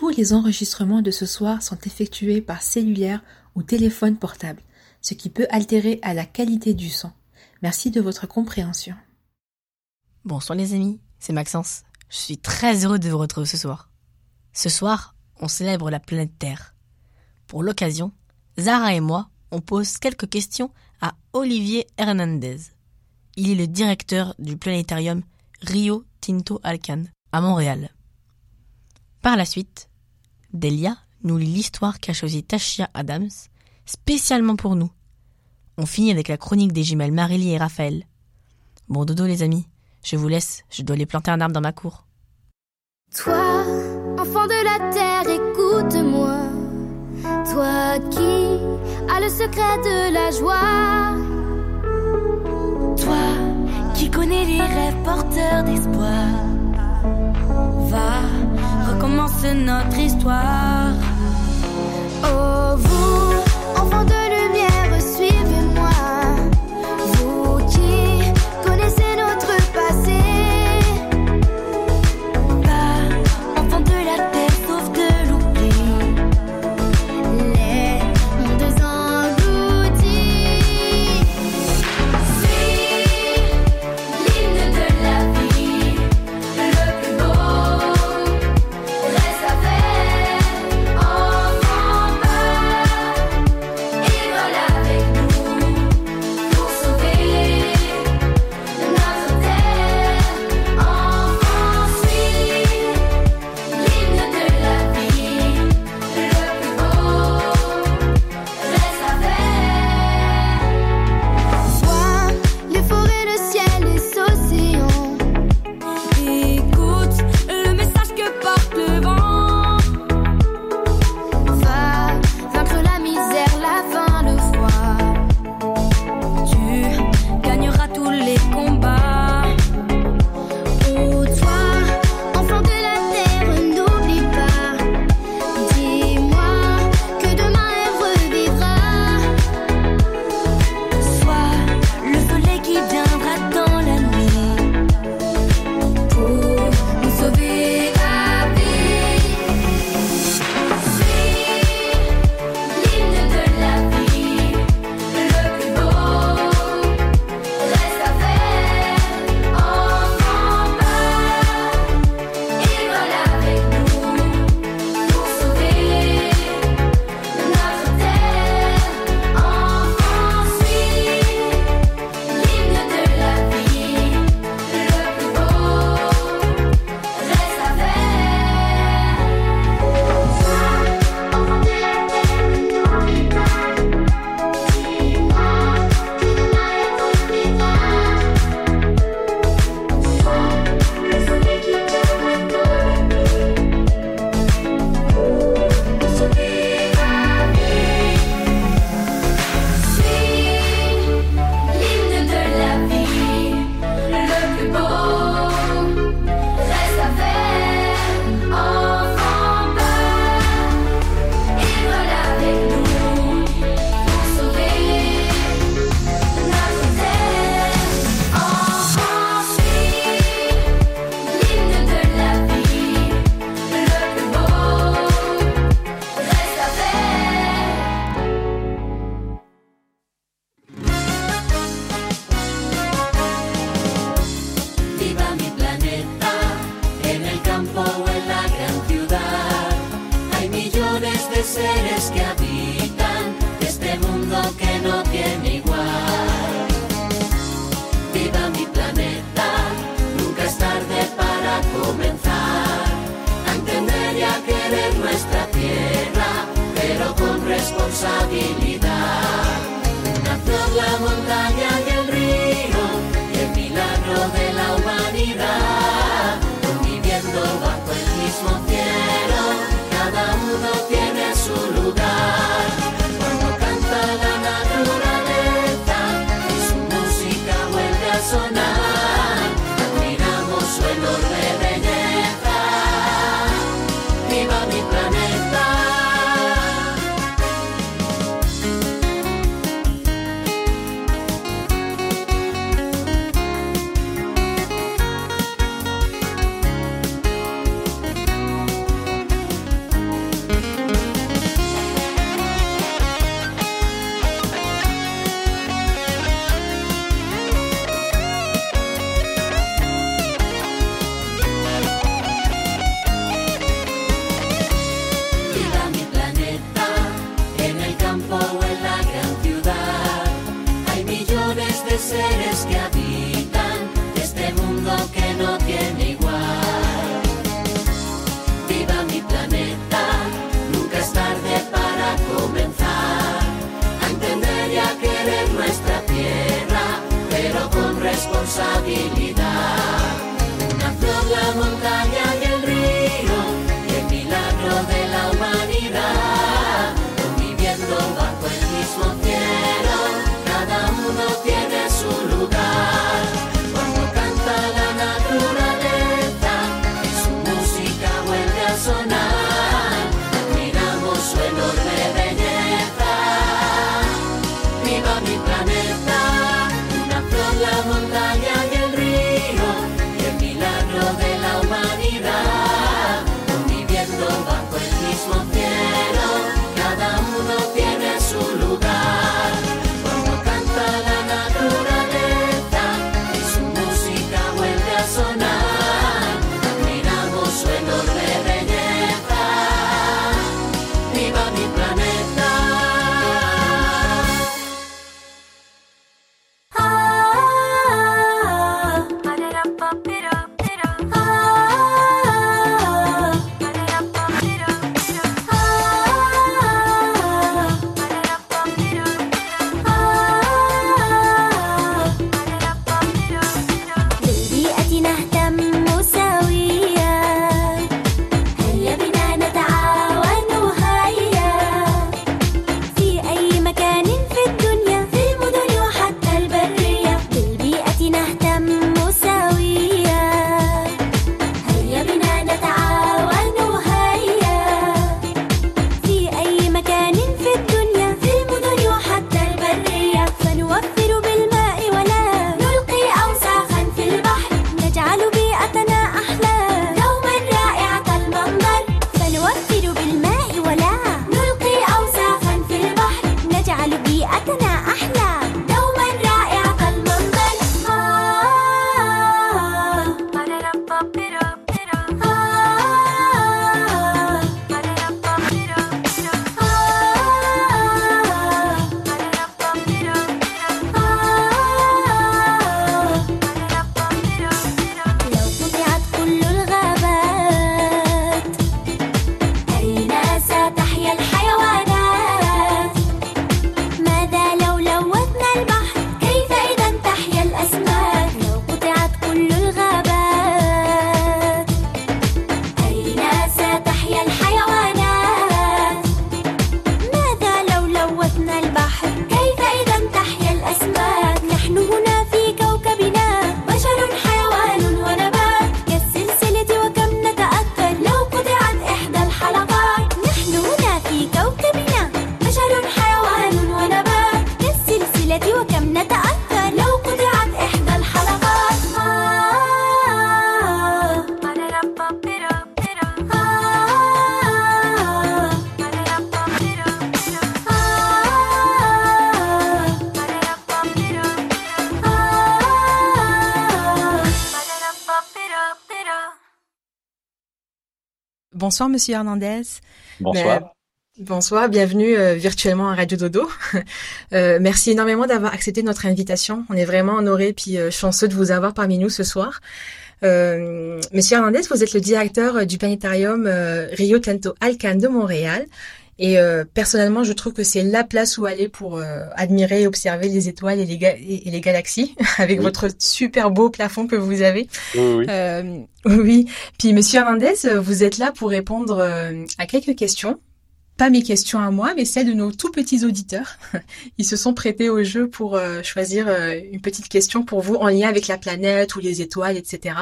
tous les enregistrements de ce soir sont effectués par cellulaire ou téléphone portable, ce qui peut altérer la qualité du son. Merci de votre compréhension. Bonsoir les amis, c'est Maxence. Je suis très heureux de vous retrouver ce soir. Ce soir, on célèbre la planète Terre. Pour l'occasion, Zara et moi, on pose quelques questions à Olivier Hernandez. Il est le directeur du planétarium Rio Tinto Alcan à Montréal. Par la suite, Delia nous lit l'histoire qu'a choisie Tashia Adams spécialement pour nous. On finit avec la chronique des jumelles Marily et Raphaël. Bon dodo les amis, je vous laisse, je dois aller planter un arbre dans ma cour. Toi, enfant de la terre, écoute-moi. Toi qui as le secret de la joie. Toi qui connais les rêves porteurs d'espoir. Va, recommence notre histoire. Oh, vous, Happy Bonsoir, Monsieur Hernandez. Bonsoir. Mais, Bonsoir, bienvenue euh, virtuellement à Radio Dodo. Euh, merci énormément d'avoir accepté notre invitation. On est vraiment honorés puis euh, chanceux de vous avoir parmi nous ce soir. Monsieur Hernandez, vous êtes le directeur du planétarium Rio Tinto Alcan de Montréal. Et personnellement, je trouve que c'est la place où aller pour admirer et observer les étoiles et les, et les galaxies, avec votre super beau plafond que vous avez. Oui, oui. oui. Puis, Monsieur Hernandez, vous êtes là pour répondre à quelques questions pas mes questions à moi, mais celles de nos tout petits auditeurs. Ils se sont prêtés au jeu pour euh, choisir euh, une petite question pour vous en lien avec la planète ou les étoiles, etc.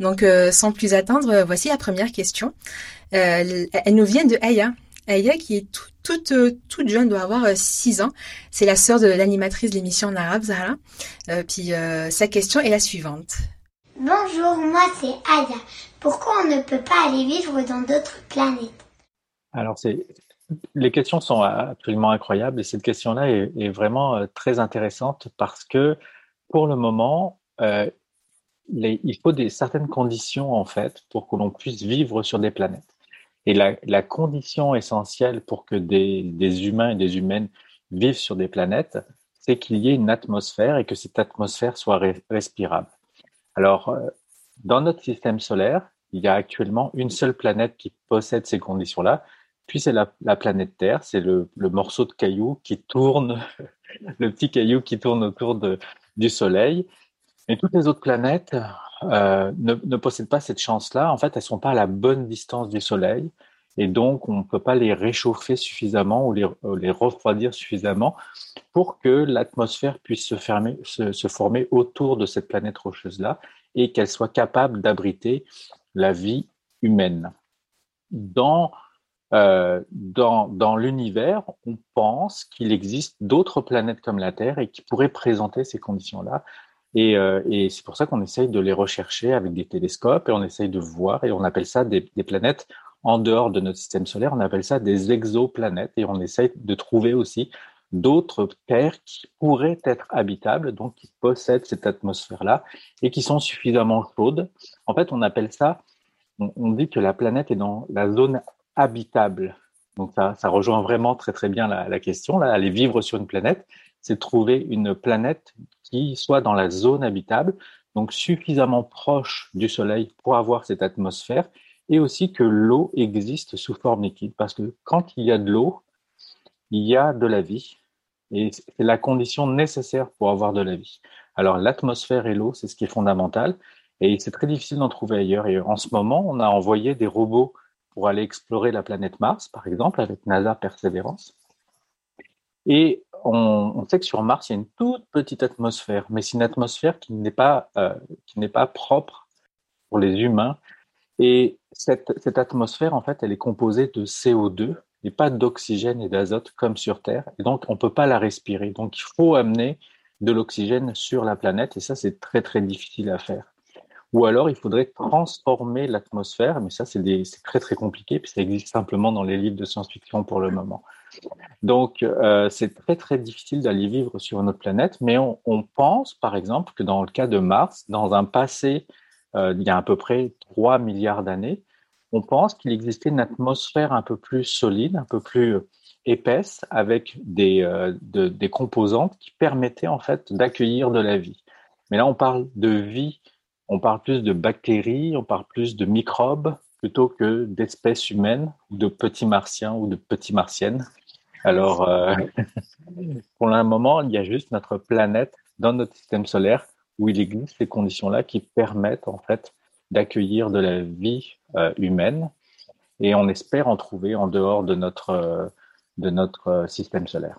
Donc, euh, sans plus attendre, voici la première question. elle nous vient de Aya. Aya, qui est toute, toute jeune, doit avoir 6 ans. C'est la sœur de l'animatrice de l'émission en arabe, Zahra. puis, sa question est la suivante. Bonjour, moi c'est Aya. Pourquoi on ne peut pas aller vivre dans d'autres planètes? Alors, c'est, les questions sont absolument incroyables et cette question-là est, vraiment euh, très intéressante parce que pour le moment, euh, il faut des certaines conditions en fait pour que l'on puisse vivre sur des planètes. Et la, condition essentielle pour que des, humains et des humaines vivent sur des planètes, c'est qu'il y ait une atmosphère et que cette atmosphère soit respirable. Alors, euh, dans notre système solaire, il y a actuellement une seule planète qui possède ces conditions-là, puis c'est la, planète Terre, c'est le, morceau de caillou qui tourne, le petit caillou qui tourne autour du Soleil. Et toutes les autres planètes euh, ne, ne, possèdent pas cette chance-là. En fait, elles sont pas à la bonne distance du Soleil. Et donc, on ne peut pas les réchauffer suffisamment ou les, les refroidir suffisamment pour que l'atmosphère puisse se, fermer, se, se, former autour de cette planète rocheuse-là et qu'elle soit capable d'abriter la vie humaine. Dans euh, dans, dans l'univers, on pense qu'il existe d'autres planètes comme la Terre et qui pourraient présenter ces conditions-là. Et, euh, et c'est pour ça qu'on essaye de les rechercher avec des télescopes et on essaye de voir et on appelle ça des, planètes en dehors de notre système solaire. On appelle ça des exoplanètes et on essaye de trouver aussi d'autres terres qui pourraient être habitables, donc qui possèdent cette atmosphère-là et qui sont suffisamment chaudes. En fait, on appelle ça, on, on dit que la planète est dans la zone habitable. Donc ça, ça rejoint vraiment très très bien la, la question. Là, aller vivre sur une planète, c'est trouver une planète qui soit dans la zone habitable, donc suffisamment proche du Soleil pour avoir cette atmosphère, et aussi que l'eau existe sous forme liquide. Parce que quand il y a de l'eau, il y a de la vie, et c'est la condition nécessaire pour avoir de la vie. Alors l'atmosphère et l'eau, c'est ce qui est fondamental, et c'est très difficile d'en trouver ailleurs. Et en ce moment, on a envoyé des robots pour aller explorer la planète Mars, par exemple, avec NASA Perseverance. Et on, sait que sur Mars, il y a une toute petite atmosphère, mais c'est une atmosphère qui n'est pas, euh, qui n'est pas propre pour les humains. Et cette, atmosphère, en fait, elle est composée de CO2 et pas d'oxygène et d'azote comme sur Terre. Et donc, on peut pas la respirer. Donc, il faut amener de l'oxygène sur la planète et ça, c'est très, très difficile à faire ou alors il faudrait transformer l'atmosphère, mais ça c'est très très compliqué, puis ça existe simplement dans les livres de science-fiction pour le moment. Donc euh, c'est très très difficile d'aller vivre sur une autre planète, mais on, pense par exemple que dans le cas de Mars, dans un passé euh, il y a à peu près 3 milliards d'années, on pense qu'il existait une atmosphère un peu plus solide, un peu plus épaisse, avec des, euh, des composantes qui permettaient en fait d'accueillir de la vie. Mais là on parle de vie on parle plus de bactéries, on parle plus de microbes plutôt que d'espèces humaines ou de petits martiens ou de petites martiennes. Alors, euh, pour le moment, il y a juste notre planète dans notre système solaire où il existe ces conditions-là qui permettent en fait d'accueillir de la vie euh, humaine et on espère en trouver en dehors de notre, euh, de notre système solaire.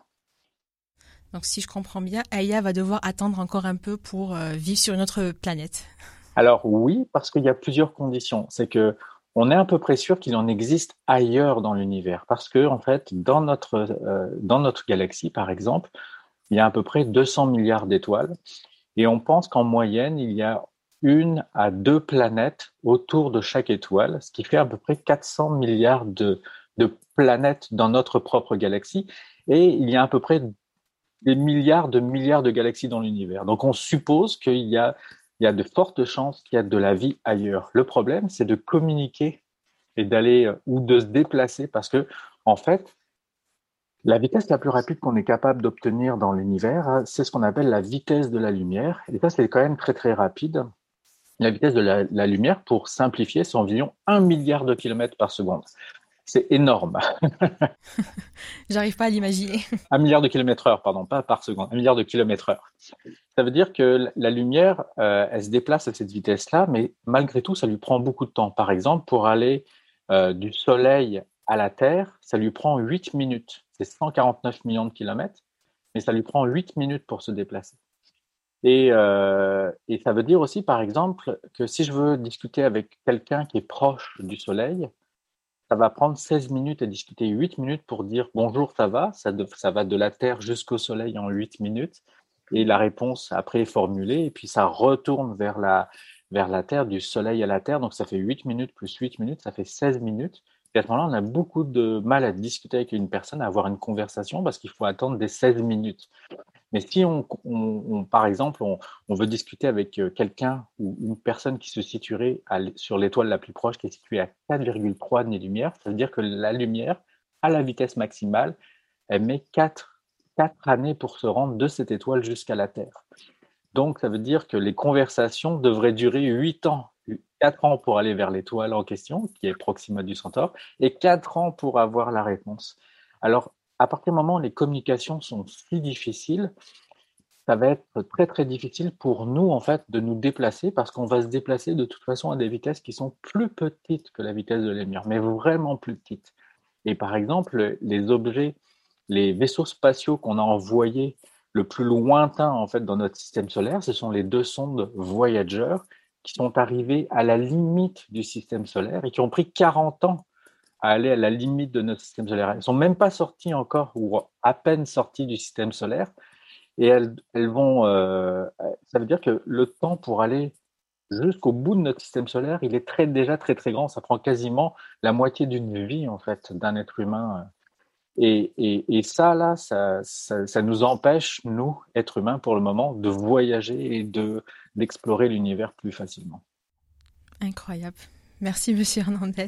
Donc si je comprends bien, Aya va devoir attendre encore un peu pour vivre sur une autre planète. Alors oui, parce qu'il y a plusieurs conditions. C'est que on est à peu près sûr qu'il en existe ailleurs dans l'univers, parce que en fait, dans notre euh, dans notre galaxie, par exemple, il y a à peu près 200 milliards d'étoiles, et on pense qu'en moyenne, il y a une à deux planètes autour de chaque étoile, ce qui fait à peu près 400 milliards de, de planètes dans notre propre galaxie, et il y a à peu près des milliards de milliards de galaxies dans l'univers. Donc on suppose qu'il y a il y a de fortes chances qu'il y a de la vie ailleurs. Le problème, c'est de communiquer et d'aller euh, ou de se déplacer parce que En fait, la vitesse la plus rapide qu'on est capable d'obtenir dans l'univers, hein, c'est ce qu'on appelle la vitesse de la lumière. Et ça, c'est quand même très très rapide. La vitesse de la lumière, pour simplifier, c'est environ un milliard de kilomètres par seconde. C'est énorme. J'arrive pas à l'imaginer. Un milliard de kilomètres heure, pardon, pas par seconde, un milliard de kilomètres heure. Ça veut dire que la lumière, euh, elle se déplace à cette vitesse-là, mais malgré tout, ça lui prend beaucoup de temps. Par exemple, pour aller euh, du Soleil à la Terre, ça lui prend 8 minutes. C'est 149 millions de kilomètres, mais ça lui prend 8 minutes pour se déplacer. Et, euh, et ça veut dire aussi, par exemple, que si je veux discuter avec quelqu'un qui est proche du Soleil, ça va prendre 16 minutes à discuter 8 minutes pour dire bonjour, ça va? Ça, ça va de la Terre jusqu'au Soleil en 8 minutes? Et la réponse après est formulée. Et puis ça retourne vers la, vers la Terre, du Soleil à la Terre. Donc ça fait 8 minutes plus 8 minutes, ça fait 16 minutes. Et à ce moment-là, on a beaucoup de mal à discuter avec une personne, à avoir une conversation parce qu'il faut attendre des 16 minutes. Mais si on, par exemple, on, veut discuter avec euh, quelqu'un ou une personne qui se situerait sur l'étoile la plus proche, qui est située à 4,3 années-lumière, ça veut dire que la lumière, à la vitesse maximale, elle met 4, 4 années pour se rendre de cette étoile jusqu'à la Terre. Donc, ça veut dire que les conversations devraient durer 8 ans. 4 ans pour aller vers l'étoile en question, qui est Proxima du Centaure, et 4 ans pour avoir la réponse. Alors, à partir du moment où les communications sont si difficiles, ça va être très très difficile pour nous en fait de nous déplacer parce qu'on va se déplacer de toute façon à des vitesses qui sont plus petites que la vitesse de lumière, mais vraiment plus petites. Et par exemple, les objets, les vaisseaux spatiaux qu'on a envoyés le plus lointain en fait dans notre système solaire, ce sont les deux sondes Voyager qui sont arrivées à la limite du système solaire et qui ont pris 40 ans à aller à la limite de notre système solaire. Elles ne sont même pas sorties encore ou à peine sorties du système solaire. Et elles, vont. Euh, ça veut dire que le temps pour aller jusqu'au bout de notre système solaire, il est très, déjà très très grand. Ça prend quasiment la moitié d'une vie en fait d'un être humain. Et, et, ça là, ça, ça, ça, nous empêche nous, êtres humains, pour le moment, de voyager et de d'explorer l'univers plus facilement. Incroyable. Merci, Monsieur Hernandez.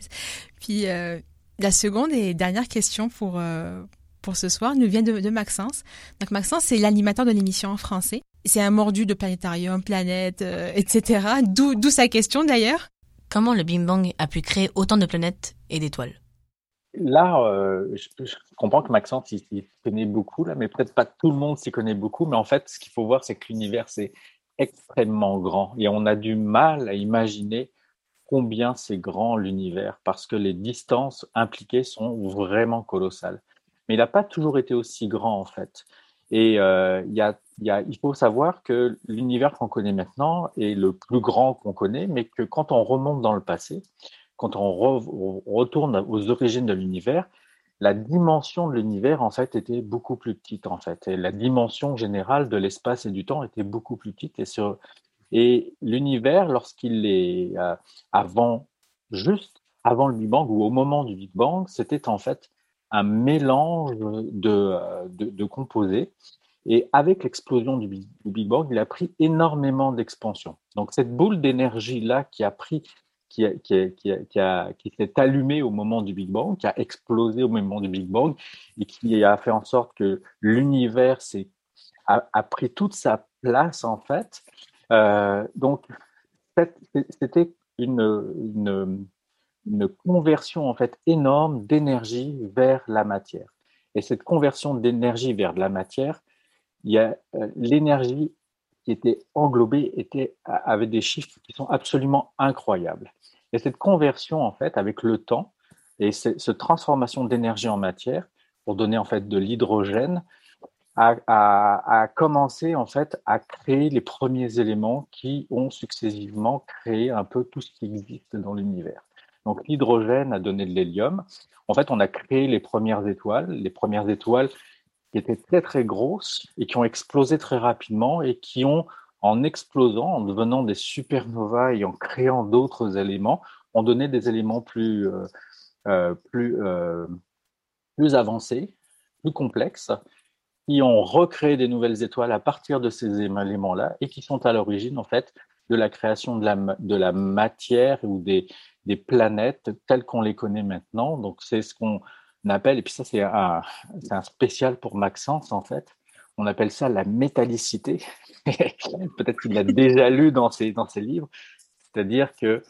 Puis euh, la seconde et dernière question pour euh, pour ce soir nous vient de, de Maxence. Donc Maxence, c'est l'animateur de l'émission en français. C'est un mordu de planétarium, planète, euh, etc. D'où d'où sa question d'ailleurs? Comment le Big Bang a pu créer autant de planètes et d'étoiles? Là, euh, je, je, comprends que Maxence il, il connaît beaucoup là, mais peut-être pas tout le monde s'y connaît beaucoup. Mais en fait, ce qu'il faut voir, c'est que l'univers c'est extrêmement grand et on a du mal à imaginer combien c'est grand l'univers parce que les distances impliquées sont vraiment colossales. Mais il n'a pas toujours été aussi grand en fait. Et euh, il faut savoir que l'univers qu'on connaît maintenant est le plus grand qu'on connaît, mais que quand on remonte dans le passé, quand on, re, on retourne aux origines de l'univers, la dimension de l'univers en fait était beaucoup plus petite en fait, et la dimension générale de l'espace et du temps était beaucoup plus petite. Et sur, et l'univers, lorsqu'il est euh, avant, juste avant le Big Bang ou au moment du Big Bang, c'était en fait un mélange de, euh, composés. Et avec l'explosion du, Big Bang, il a pris énormément d'expansion. Donc cette boule d'énergie-là qui a pris qui, qui, s'est allumée au moment du Big Bang, qui a explosé au moment du Big Bang et qui a fait en sorte que l'univers a, pris toute sa place en fait donc, c'était une, conversion en fait énorme d'énergie vers la matière. Et cette conversion d'énergie vers de la matière, il y a euh, l'énergie qui était englobée était avait des chiffres qui sont absolument incroyables. Et cette conversion en fait avec le temps et cette transformation d'énergie en matière pour donner en fait de l'hydrogène, a, commencé en fait à créer les premiers éléments qui ont successivement créé un peu tout ce qui existe dans l'univers. Donc l'hydrogène a donné de l'hélium. En fait, on a créé les premières étoiles, les premières étoiles qui étaient très très grosses et qui ont explosé très rapidement et qui ont, en explosant, en devenant des supernovas et en créant d'autres éléments, ont donné des éléments plus euh, euh, plus euh, plus avancés, plus complexes qui ont recréé des nouvelles étoiles à partir de ces éléments-là et qui sont à l'origine, en fait, de la création de la, de la matière ou des, des planètes telles qu'on les connaît maintenant. Donc, c'est ce qu'on appelle, et puis ça c'est un, un spécial pour Maxence en fait, on appelle ça la métallicité. Peut-être qu'il l'a déjà lu dans ses, dans ses livres. C'est-à-dire que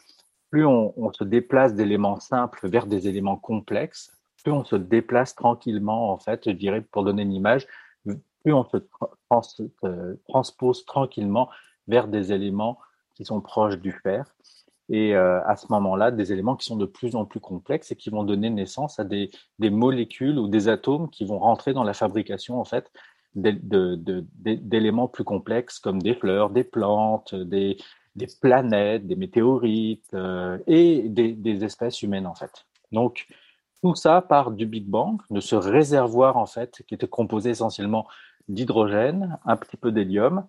plus on, on se déplace d'éléments simples vers des éléments complexes, plus on se déplace tranquillement, en fait, je dirais, pour donner une image, plus on se euh, transpose tranquillement vers des éléments qui sont proches du fer. Et euh, à ce moment-là, des éléments qui sont de plus en plus complexes et qui vont donner naissance à des, molécules ou des atomes qui vont rentrer dans la fabrication, en fait, d'éléments plus complexes comme des fleurs, des plantes, des, des planètes, des météorites euh, et des, des, espèces humaines en fait. Donc tout ça part du Big Bang, de ce réservoir en fait qui était composé essentiellement d'hydrogène, un petit peu d'hélium,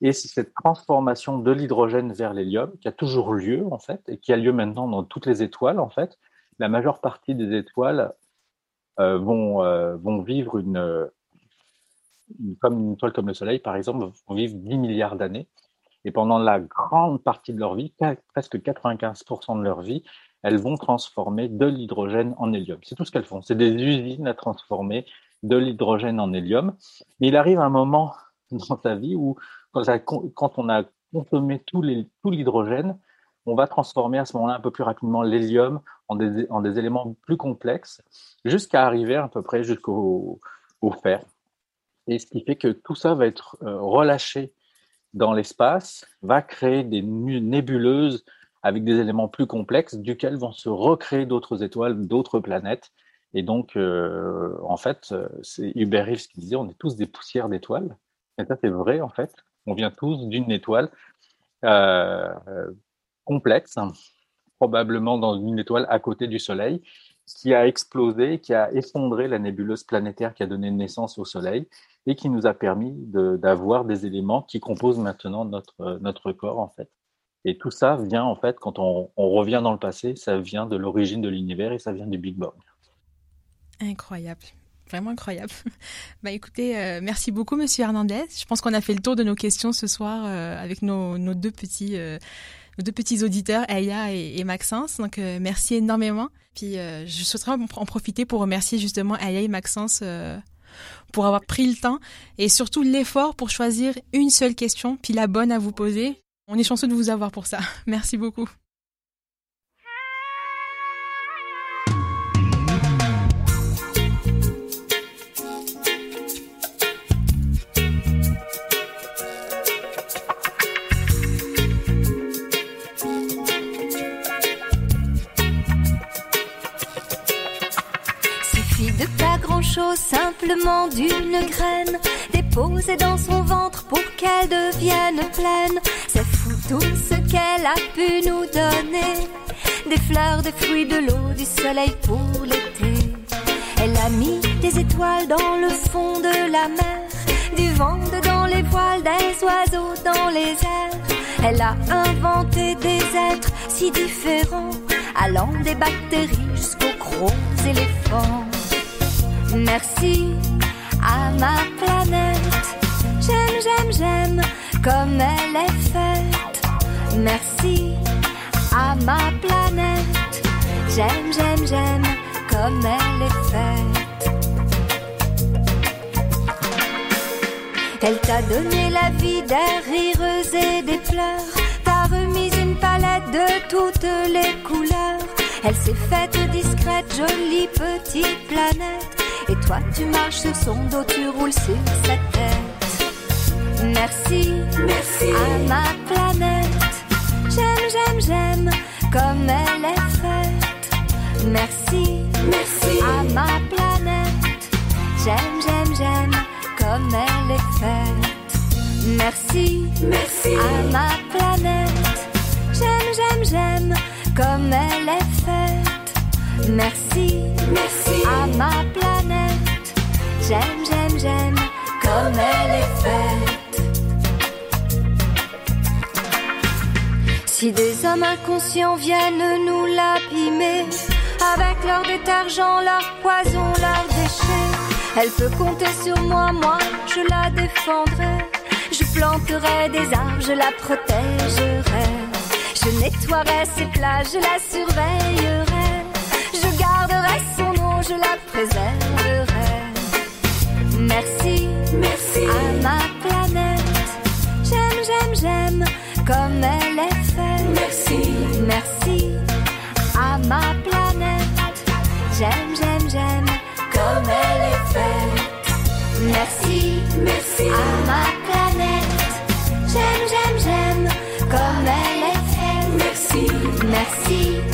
et c'est cette transformation de l'hydrogène vers l'hélium qui a toujours lieu en fait et qui a lieu maintenant dans toutes les étoiles en fait. La majeure partie des étoiles euh, vont, euh, vont vivre une, comme une étoile comme le Soleil par exemple vont vivre 10 milliards d'années et pendant la grande partie de leur vie, presque 95% de leur vie, elles vont transformer de l'hydrogène en hélium. C'est tout ce qu'elles font. C'est des usines à transformer de l'hydrogène en hélium. Mais il arrive un moment dans sa vie où, quand, on a consommé tout l'hydrogène, on va transformer à ce moment-là un peu plus rapidement l'hélium en des, en des, éléments plus complexes, jusqu'à arriver à peu près jusqu'au fer. Et ce qui fait que tout ça va être euh, relâché dans l'espace, va créer des nébuleuses avec des éléments plus complexes, duquel vont se recréer d'autres étoiles, d'autres planètes. Et donc, euh, en fait, c'est Hubert Reeves qui disait, on est tous des poussières d'étoiles. Et ça, c'est vrai, en fait. On vient tous d'une étoile euh, complexe, probablement dans une étoile à côté du Soleil, qui a explosé, qui a effondré la nébuleuse planétaire qui a donné naissance au Soleil et qui nous a permis d'avoir des éléments qui composent maintenant notre, notre corps, en fait. Et tout ça vient, en fait, quand on revient dans le passé, ça vient de l'origine de l'univers et ça vient du Big Bang. Incroyable. Vraiment incroyable. Bah écoutez, euh, merci beaucoup Monsieur Hernandez. Je pense qu'on a fait le tour de nos questions ce soir euh, avec nos, nos, deux petits euh, nos deux petits auditeurs, Aya et, et Maxence. Donc merci énormément. Puis je souhaiterais en profiter pour remercier justement Aya et Maxence pour avoir pris le temps et surtout l'effort pour choisir une seule question, puis la bonne à vous poser. On est chanceux de vous avoir pour ça. Merci beaucoup. Simplement d'une graine déposée dans son ventre pour qu'elle devienne pleine. C'est fou tout ce qu'elle a pu nous donner. Des fleurs, des fruits, de l'eau, du soleil pour l'été. Elle a mis des étoiles dans le fond de la mer, du vent dans les voiles, des oiseaux dans les airs. Elle a inventé des êtres si différents, allant des bactéries jusqu'aux gros éléphants. Merci à ma planète. J'aime, j'aime, j'aime comme elle est faite. Merci à ma planète. J'aime, j'aime, j'aime comme elle est faite. Elle t'a donné la vie des rires et des pleurs. T'a remis une palette de toutes les couleurs. Elle s'est faite discrète, jolie petite planète. Et toi tu marches sur son dos, tu roules sur sa tête. Merci, merci à ma planète. J'aime, j'aime, j'aime comme elle est faite. Merci, merci à ma planète. J'aime, j'aime, j'aime comme elle est faite. Merci, merci à ma planète. J'aime, j'aime, j'aime comme elle est faite. Merci, merci à ma planète. J'aime, j'aime, j'aime comme elle est faite. Si des hommes inconscients viennent nous l'abîmer, avec leur détergent, leur poison, leurs déchets, elle peut compter sur moi, moi je la défendrai. Je planterai des arbres, je la protégerai. Je nettoierai ses plages, je la surveillerai je la préserverai. Merci, merci à ma planète. J'aime, j'aime, j'aime comme elle est faite. Merci, merci à ma planète. J'aime, j'aime, j'aime comme elle est faite. Merci, merci à ma planète. J'aime, j'aime, j'aime comme elle est faite. Merci, merci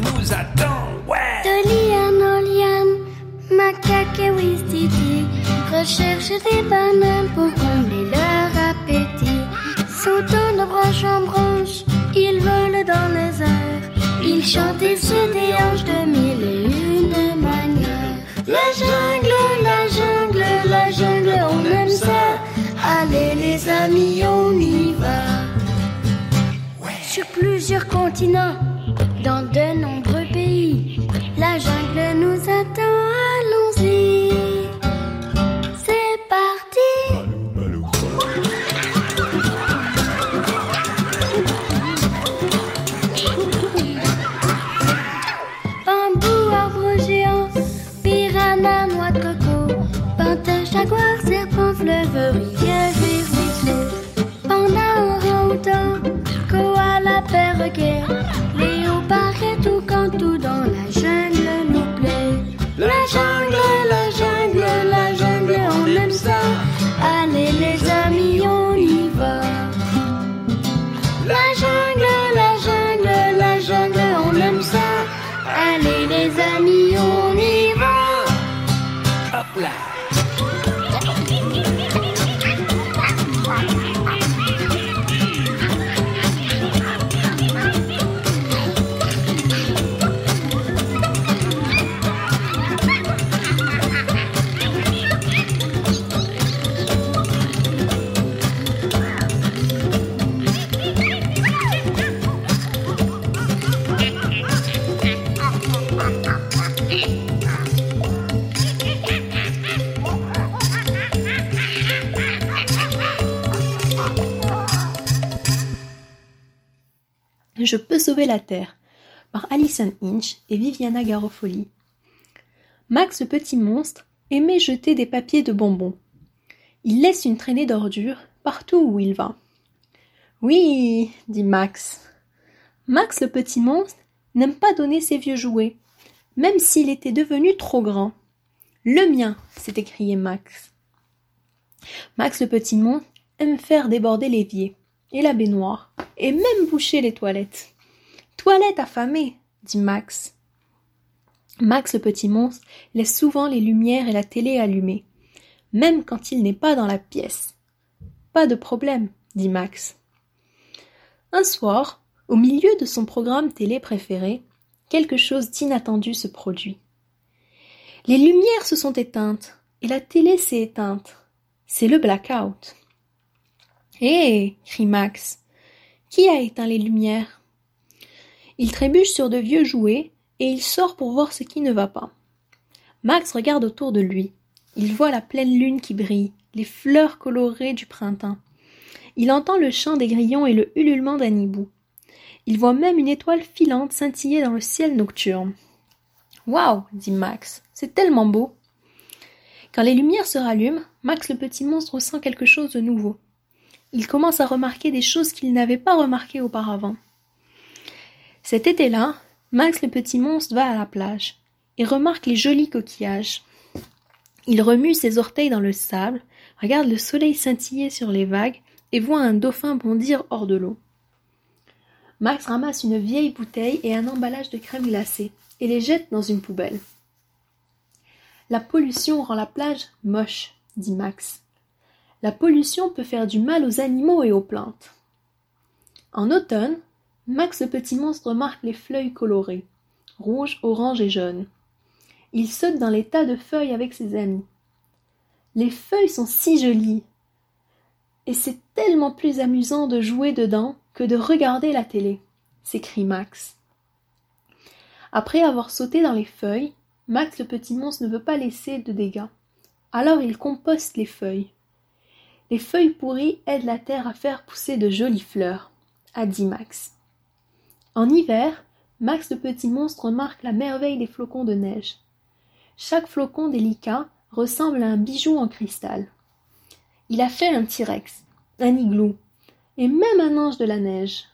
nous attend. Ouais! De liane en liane, macaque et ouistiti recherchent des bananes pour combler leur appétit. Sautant de branche en branche, ils volent dans les airs. Ils chantent et se déhanchent de mille et une manières. La jungle, la jungle, la jungle, on aime ça. Allez les amis, on y va. Sur plusieurs continents, dans de nombreux pays, la jungle nous attend, allons-y. C'est parti. Bambou, arbre géant, piranha, noix de coco, panthère, jaguar, serpent, fleuve, rivière ruisseau. Panda, orang-outan, koala, perroquet, La Je peux sauver la Terre par Alison Inch et Viviana Garofoli. Max le petit monstre aimait jeter des papiers de bonbons. Il laisse une traînée d'ordures partout où il va. Oui, dit Max. Max le petit monstre n'aime pas donner ses vieux jouets, même s'il était devenu trop grand. Le mien, s'est écrié Max. Max le petit monstre aime faire déborder l'évier. Et la baignoire, et même boucher les toilettes. Toilette affamée, dit Max. Max le petit monstre laisse souvent les lumières et la télé allumées, même quand il n'est pas dans la pièce. Pas de problème, dit Max. Un soir, au milieu de son programme télé préféré, quelque chose d'inattendu se produit. Les lumières se sont éteintes et la télé s'est éteinte. C'est le blackout. Hé crie Max. Qui a éteint les lumières? Il trébuche sur de vieux jouets et il sort pour voir ce qui ne va pas. Max regarde autour de lui. Il voit la pleine lune qui brille, les fleurs colorées du printemps. Il entend le chant des grillons et le ululement d'un hibou. Il voit même une étoile filante scintiller dans le ciel nocturne. Waouh dit Max, c'est tellement beau. Quand les lumières se rallument, Max le petit monstre ressent quelque chose de nouveau. Il commence à remarquer des choses qu'il n'avait pas remarquées auparavant. Cet été-là, Max le petit monstre va à la plage et remarque les jolis coquillages. Il remue ses orteils dans le sable, regarde le soleil scintiller sur les vagues et voit un dauphin bondir hors de l'eau. Max ramasse une vieille bouteille et un emballage de crème glacée et les jette dans une poubelle. La pollution rend la plage moche, dit Max. La pollution peut faire du mal aux animaux et aux plantes. En automne, Max le petit monstre remarque les feuilles colorées, rouges, oranges et jaunes. Il saute dans les tas de feuilles avec ses amis. Les feuilles sont si jolies. Et c'est tellement plus amusant de jouer dedans que de regarder la télé, s'écrie Max. Après avoir sauté dans les feuilles, Max le petit monstre ne veut pas laisser de dégâts. Alors il composte les feuilles. Les feuilles pourries aident la terre à faire pousser de jolies fleurs, a dit Max. En hiver, Max le petit monstre remarque la merveille des flocons de neige. Chaque flocon délicat ressemble à un bijou en cristal. Il a fait un T-Rex, un igloo, et même un ange de la neige.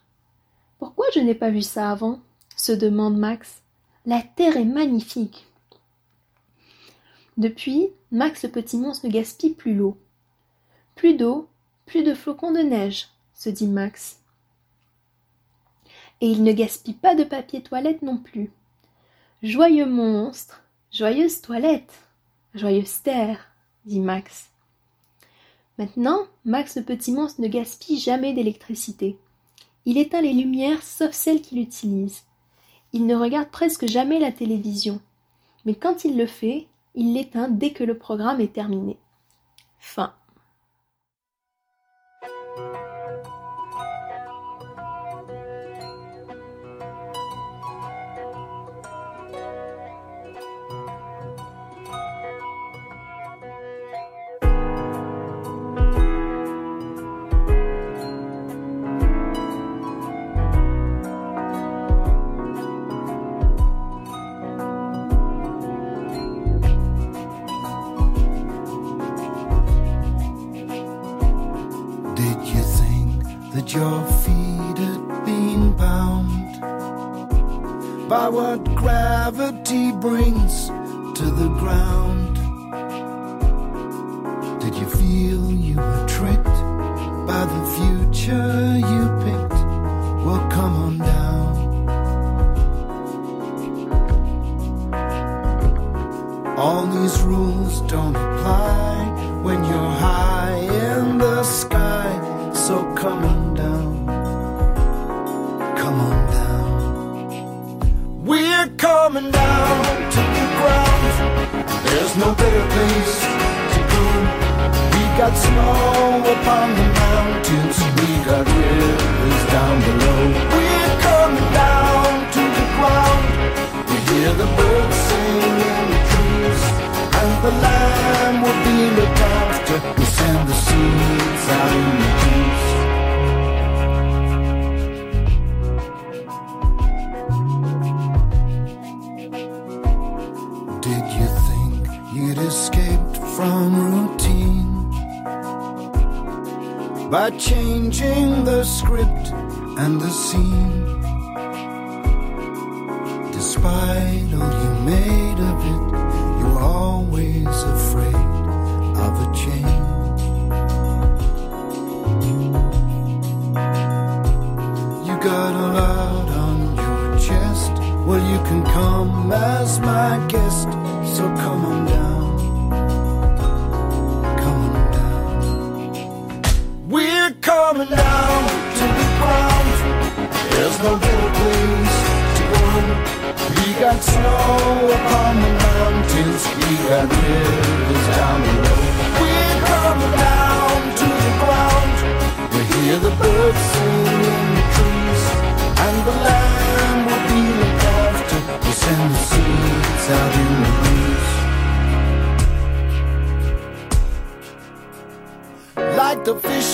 Pourquoi je n'ai pas vu ça avant? se demande Max. La terre est magnifique. Depuis, Max le petit monstre ne gaspille plus l'eau. Plus d'eau, plus de flocons de neige, se dit Max. Et il ne gaspille pas de papier toilette non plus. Joyeux monstre, joyeuse toilette, joyeuse terre, dit Max. Maintenant, Max le petit monstre ne gaspille jamais d'électricité. Il éteint les lumières sauf celles qu'il utilise. Il ne regarde presque jamais la télévision. Mais quand il le fait, il l'éteint dès que le programme est terminé. Fin. Your feet had been bound by what gravity brings to the ground? Did you feel you were tricked by the future you picked? Well, come on down. All these rules don't apply when you're high in the sky. So come on down. Come on down. We're coming down to the ground. There's no better place to go. We got snow upon the mountains. We got rivers down below. We're coming down to the ground. We hear the birds And the land will be looked after. We send the seeds out in the trees. Did you think you'd escaped from routine by changing the script and the scene? Despite all you made can come as my guest.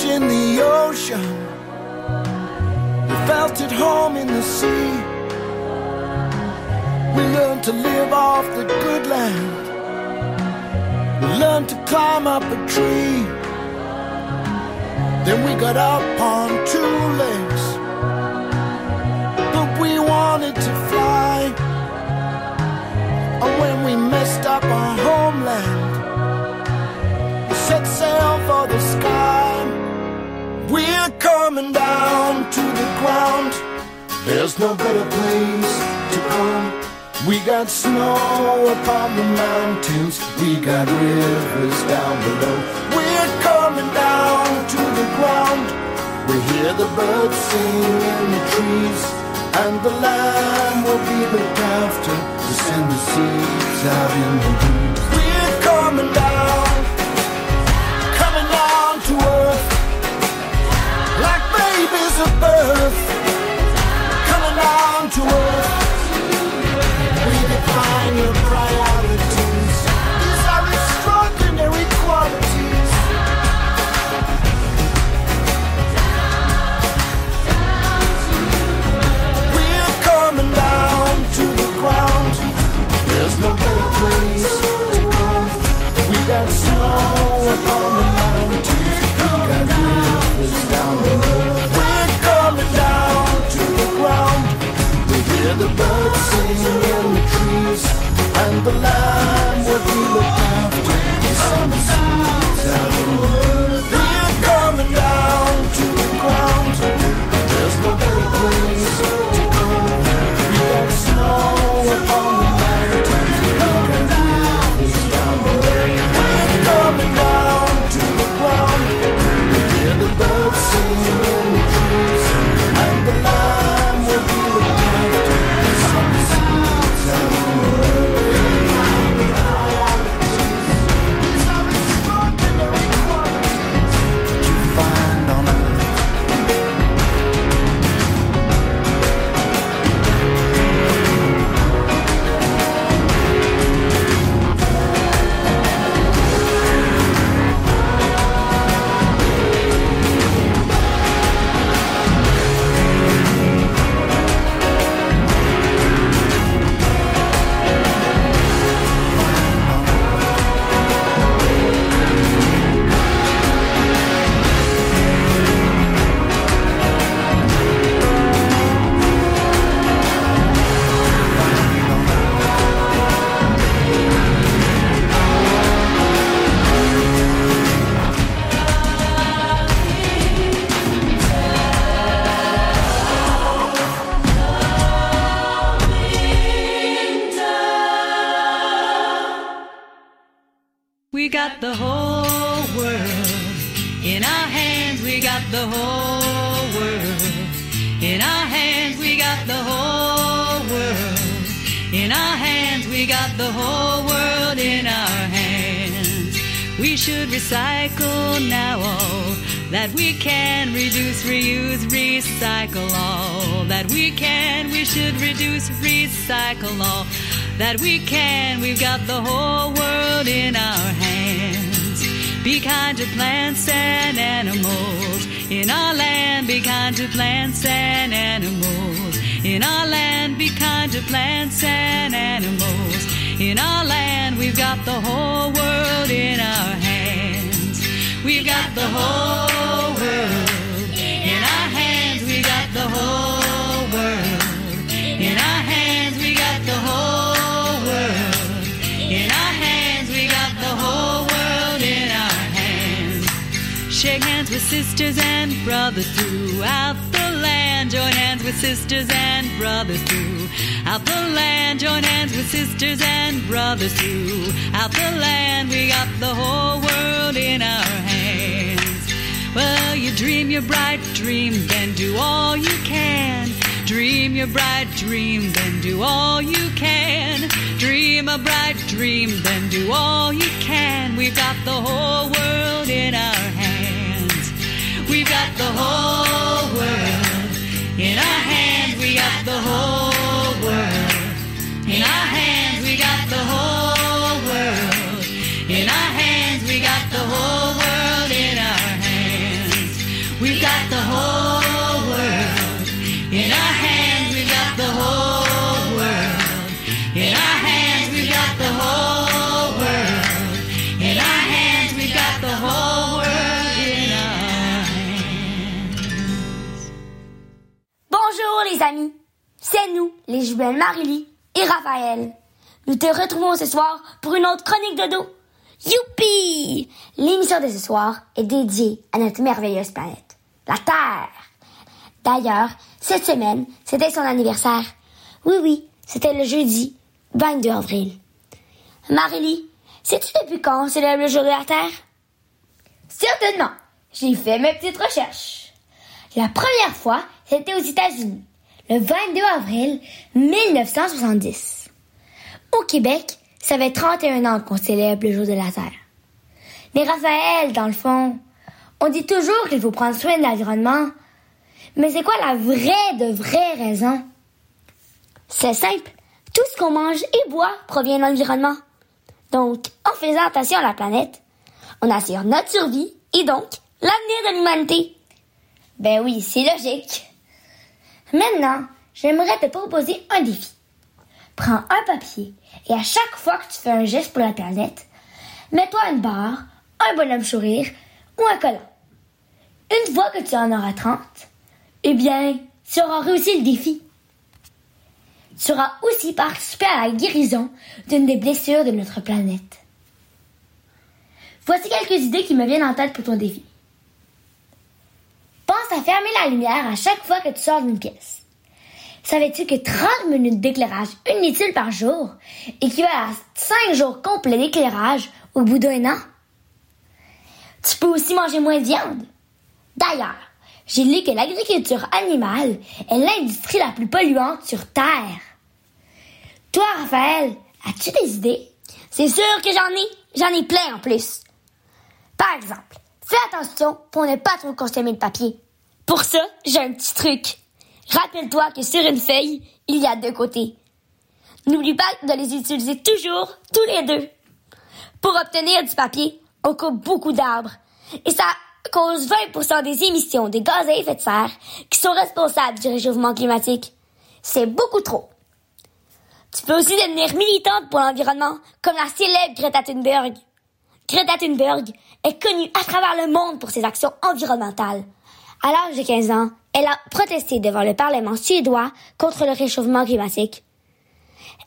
In the ocean, we felt at home in the sea. We learned to live off the good land. We learned to climb up a tree. Then we got up on two legs. But we wanted to fly. And when we messed up our homeland, we set sail for the sky. We're coming down to the ground. There's no better place to come. We got snow upon the mountains. We got rivers down below. We're coming down to the ground. We hear the birds sing in the trees. And the land will be looked after to send the seeds out in the breeze. We're coming down, to birth. the line where we recycle all that we can. We've got the whole world in our hands. Be kind to plants and animals in our land. Be kind to plants and animals in our land. Be kind to plants and animals in our land. We've got the whole world in our hands. We've got the whole sisters and brothers throughout the land. join hands with sisters and brothers too. Out the land, join hands with sisters and brothers too. Out the land, we got the whole world in our hands. Well, you dream your bright dream, then do all you can. Dream your bright dream, then do all you can. Dream a bright dream, then do all you can. We've got the whole world in our got the whole world in our hands. We got the whole world in our hands. We got the whole c'est nous, les jumelles Marily et Raphaël. Nous te retrouvons ce soir pour une autre chronique de dos. Youpi! L'émission de ce soir est dédiée à notre merveilleuse planète, la Terre. D'ailleurs, cette semaine, c'était son anniversaire. Oui, oui, c'était le jeudi 22 avril. Marily, sais-tu depuis quand on célèbre le jour de la Terre? Certainement. J'ai fait mes petites recherches. La première fois, c'était aux États-Unis, le 22 avril 1970. Au Québec, ça fait 31 ans qu'on célèbre le jour de la Terre. Mais Raphaël, dans le fond, on dit toujours qu'il faut prendre soin de l'environnement. Mais c'est quoi la vraie de vraie raison? C'est simple. Tout ce qu'on mange et boit provient de l'environnement. Donc, en faisant attention à la planète, on assure notre survie et donc l'avenir de l'humanité. Ben oui, c'est logique. Maintenant, j'aimerais te proposer un défi. Prends un papier et à chaque fois que tu fais un geste pour la planète, mets-toi une barre, un bonhomme sourire ou un collant. Une fois que tu en auras 30, eh bien, tu auras réussi le défi. Tu auras aussi participé à la guérison d'une des blessures de notre planète. Voici quelques idées qui me viennent en tête pour ton défi. Pense à fermer la lumière à chaque fois que tu sors d'une pièce. Savais-tu que 30 minutes d'éclairage inutile par jour équivalent à 5 jours complets d'éclairage au bout d'un an? Tu peux aussi manger moins de viande. D'ailleurs, j'ai lu que l'agriculture animale est l'industrie la plus polluante sur Terre. Toi, Raphaël, as-tu des idées? C'est sûr que j'en ai. J'en ai plein en plus. Par exemple, fais attention pour ne pas trop consommer de papier. Pour ça, j'ai un petit truc. Rappelle-toi que sur une feuille, il y a deux côtés. N'oublie pas de les utiliser toujours, tous les deux. Pour obtenir du papier, on coupe beaucoup d'arbres. Et ça cause 20% des émissions de gaz à effet de serre qui sont responsables du réchauffement climatique. C'est beaucoup trop. Tu peux aussi devenir militante pour l'environnement, comme la célèbre Greta Thunberg. Greta Thunberg est connue à travers le monde pour ses actions environnementales. À l'âge de 15 ans, elle a protesté devant le Parlement suédois contre le réchauffement climatique.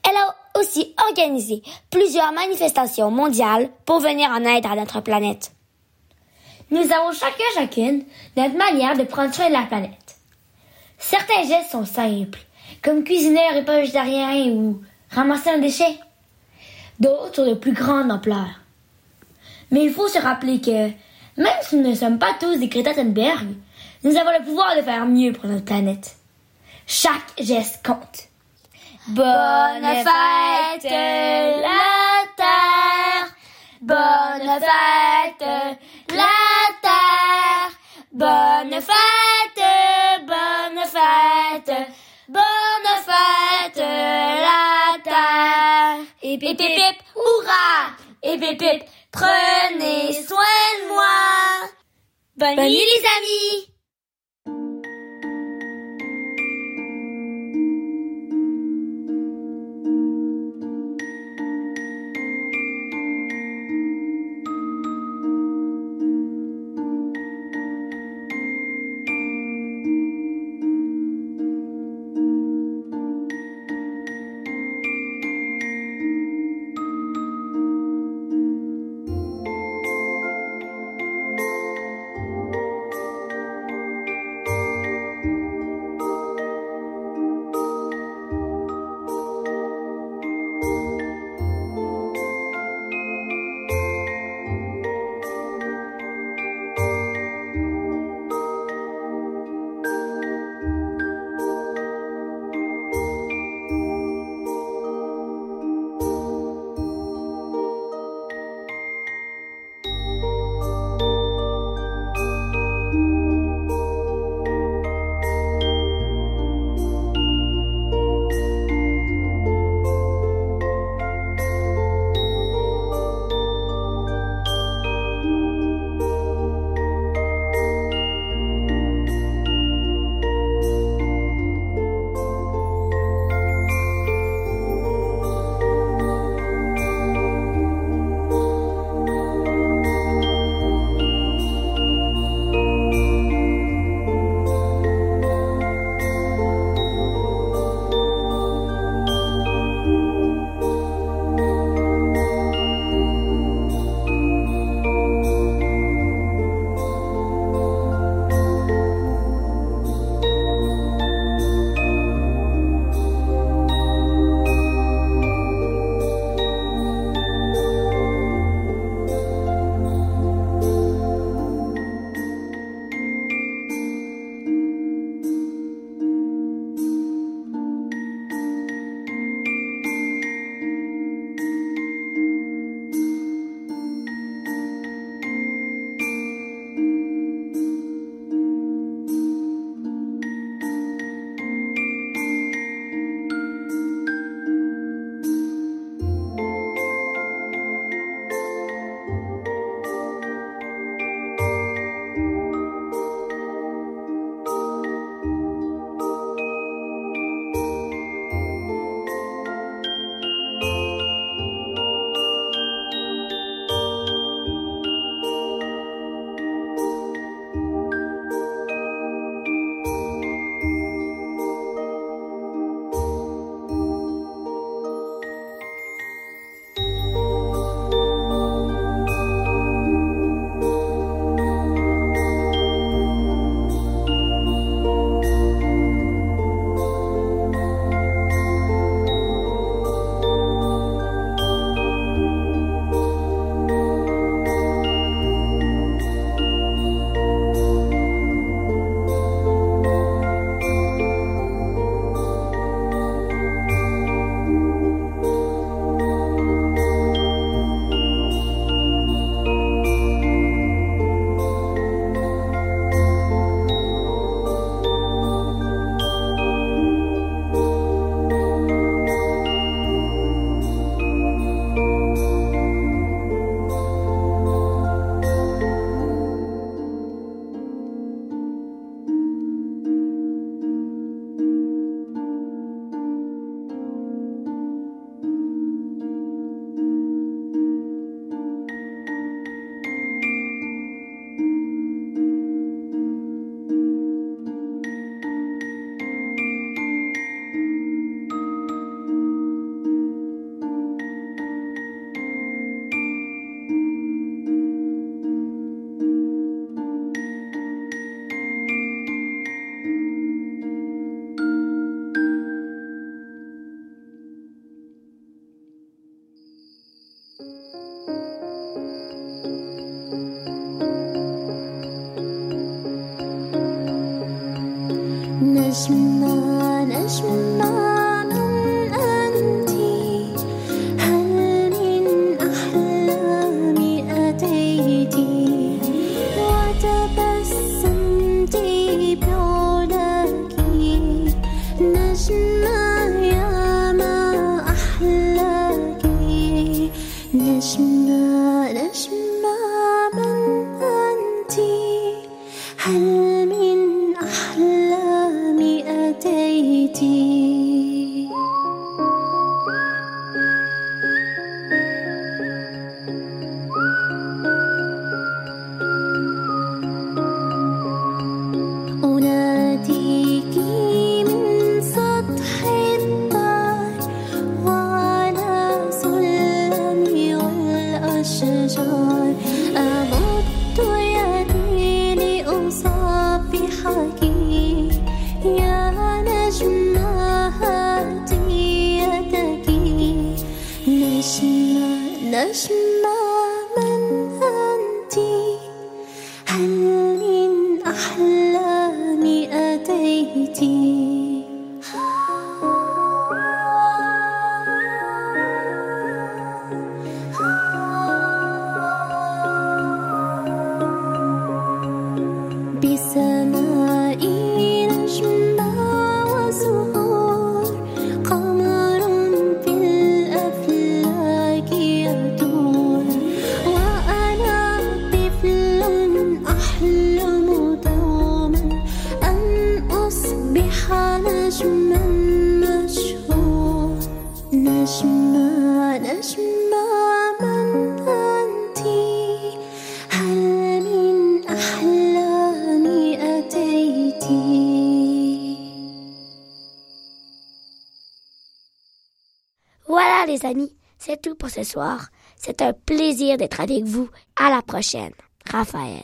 Elle a aussi organisé plusieurs manifestations mondiales pour venir en aide à notre planète. Nous avons chacun chacune notre manière de prendre soin de la planète. Certains gestes sont simples, comme cuisiner un repas végétarien ou ramasser un déchet. D'autres ont de plus grande ampleur. Mais il faut se rappeler que, même si nous ne sommes pas tous des Greta Thunberg, nous avons le pouvoir de faire mieux pour notre planète. Chaque geste compte. Bonne fête la terre. Bonne fête la terre. Bonne fête, bonne fête. Bonne fête la terre. Et pip pip hurrah. Et pip, prenez soin de moi. Bonne, nuit les amis. C'est un plaisir d'être avec vous. À la prochaine. Raphaël.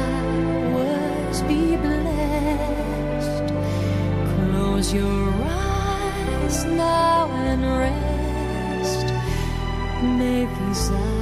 be blessed. Close your eyes now and rest. May these hours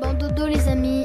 Bon dodo les amis.